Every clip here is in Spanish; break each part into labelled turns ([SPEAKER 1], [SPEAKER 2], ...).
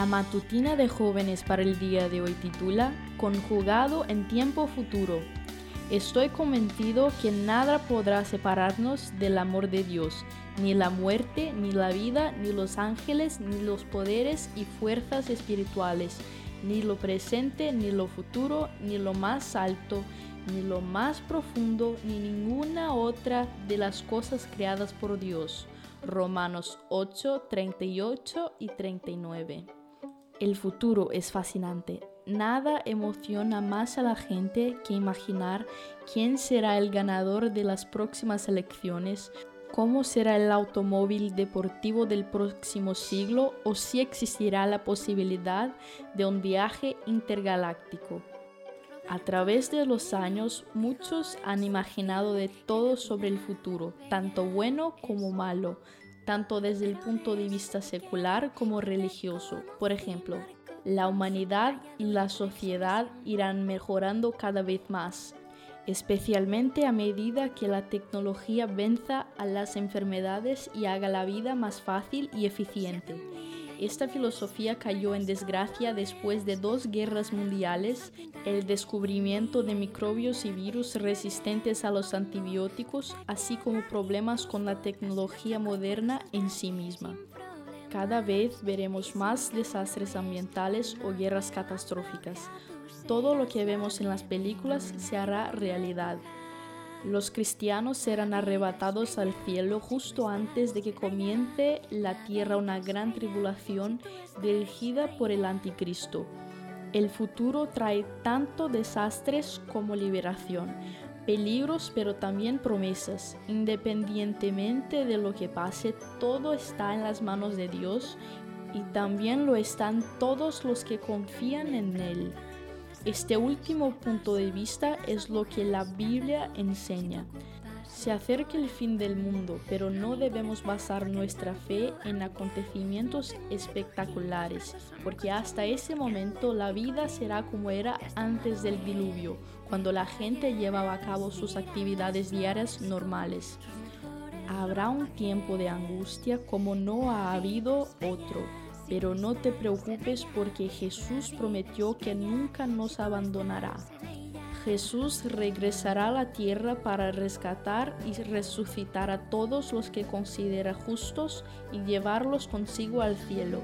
[SPEAKER 1] La matutina de jóvenes para el día de hoy titula Conjugado en tiempo futuro. Estoy convencido que nada podrá separarnos del amor de Dios, ni la muerte, ni la vida, ni los ángeles, ni los poderes y fuerzas espirituales, ni lo presente, ni lo futuro, ni lo más alto, ni lo más profundo, ni ninguna otra de las cosas creadas por Dios. Romanos 8, 38 y 39. El futuro es fascinante. Nada emociona más a la gente que imaginar quién será el ganador de las próximas elecciones, cómo será el automóvil deportivo del próximo siglo o si existirá la posibilidad de un viaje intergaláctico. A través de los años, muchos han imaginado de todo sobre el futuro, tanto bueno como malo, tanto desde el punto de vista secular como religioso. Por ejemplo, la humanidad y la sociedad irán mejorando cada vez más, especialmente a medida que la tecnología venza a las enfermedades y haga la vida más fácil y eficiente. Esta filosofía cayó en desgracia después de dos guerras mundiales, el descubrimiento de microbios y virus resistentes a los antibióticos, así como problemas con la tecnología moderna en sí misma. Cada vez veremos más desastres ambientales o guerras catastróficas. Todo lo que vemos en las películas se hará realidad. Los cristianos serán arrebatados al cielo justo antes de que comience la tierra una gran tribulación dirigida por el anticristo. El futuro trae tanto desastres como liberación, peligros pero también promesas. Independientemente de lo que pase, todo está en las manos de Dios y también lo están todos los que confían en Él. Este último punto de vista es lo que la Biblia enseña. Se acerca el fin del mundo, pero no debemos basar nuestra fe en acontecimientos espectaculares, porque hasta ese momento la vida será como era antes del diluvio, cuando la gente llevaba a cabo sus actividades diarias normales. Habrá un tiempo de angustia como no ha habido otro pero no te preocupes porque Jesús prometió que nunca nos abandonará. Jesús regresará a la tierra para rescatar y resucitar a todos los que considera justos y llevarlos consigo al cielo.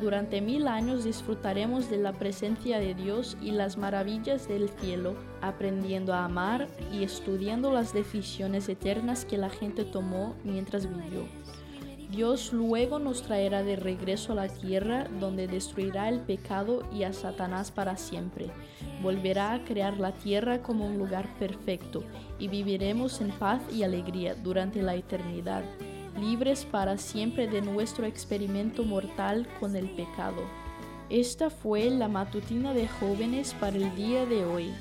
[SPEAKER 1] Durante mil años disfrutaremos de la presencia de Dios y las maravillas del cielo, aprendiendo a amar y estudiando las decisiones eternas que la gente tomó mientras vivió. Dios luego nos traerá de regreso a la tierra donde destruirá el pecado y a Satanás para siempre. Volverá a crear la tierra como un lugar perfecto y viviremos en paz y alegría durante la eternidad, libres para siempre de nuestro experimento mortal con el pecado. Esta fue la matutina de jóvenes para el día de hoy.